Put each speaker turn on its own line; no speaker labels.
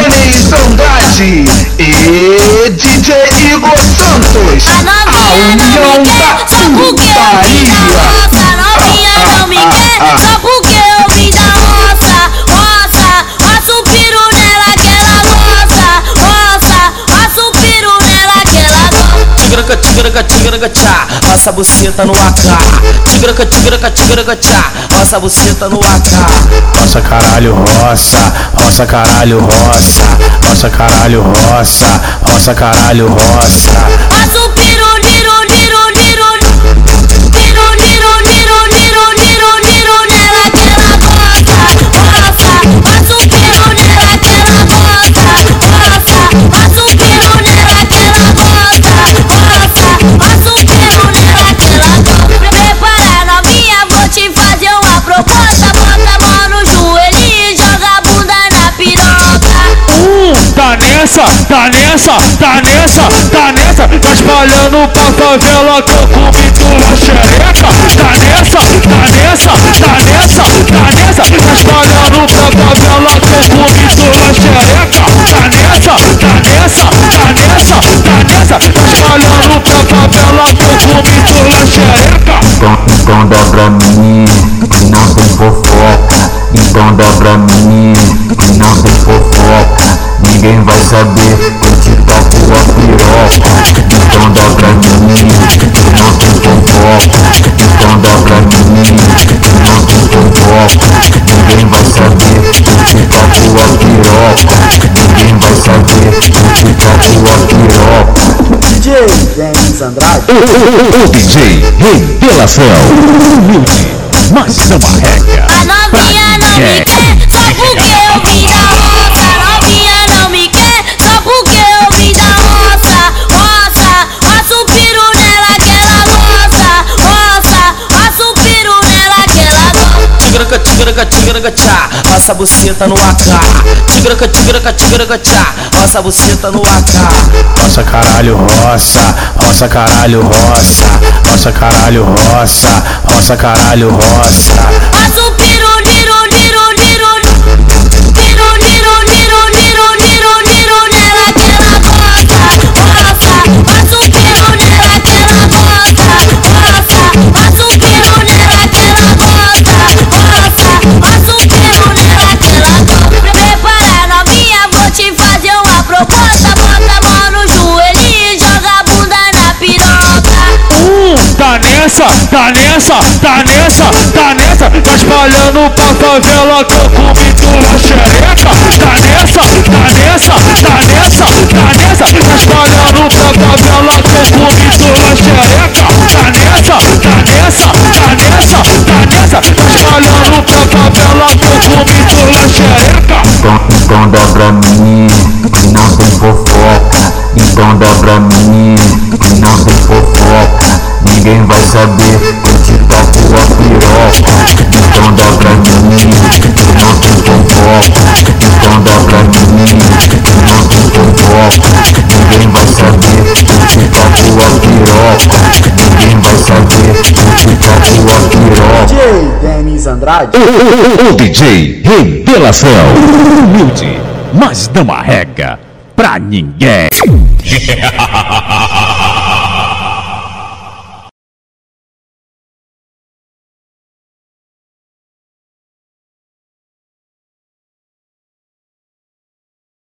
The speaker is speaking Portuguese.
Denis Andrade e DJ Igor Santos.
Tigraca, tigraca, tigraca, tchá, roça a buceta no AK. Tigraca, tigraca, tigraca, tchá, roça a buceta no AK.
Roça caralho, roça, roça caralho, roça, roça caralho, roça, roça caralho, roça. Nessa, tá nessa, tá nessa, tá nessa, tá espalhando pra favela, tô comindo a xereca. Tá nessa, tá nessa, tá nessa, tá nessa, tá espalhando pra favela, tô comindo a xereca. Tá nessa, tá nessa, tá nessa, tá nessa, tá espalhando pra favela, tô comindo a xereca.
Pra mim saber que te toco a piroca. Então dá pra mim que não tem fofoca. Então dá pra mim que não tem fofoca. Ninguém vai saber que te toco a piroca. Ninguém vai saber que te toco a piroca.
DJ Denis Andrade.
O DJ Revelação. Humilde, mas não arrega.
A novinha
Tigraca, tigraca, tchá, roça a buceta no AK. Tigraca, tigraca, tigraca, tchá, roça a buceta no AK.
Roça caralho, roça, roça caralho, roça, roça caralho, roça, roça caralho, roça. Nessa, tá nessa, tá nessa, tá nessa, tá espalhando pra favela, tô comindo a xereca. Tá nessa, tá nessa, tá nessa, tá nessa, tá espalhando pra favela, tô comindo a xereca. Tá nessa, tá nessa, tá nessa, tá nessa, tá espalhando pra favela, tô comindo a xereca.
Então, então dá pra mim que não tem fofoca. Então dá pra mim Ninguém vai saber que eu te toco a piroca. Ninguém vai saber que eu te toco a piroca.
DJ Denis Andrade.
O DJ Revelação. Humilde, mas não arrega pra ninguém.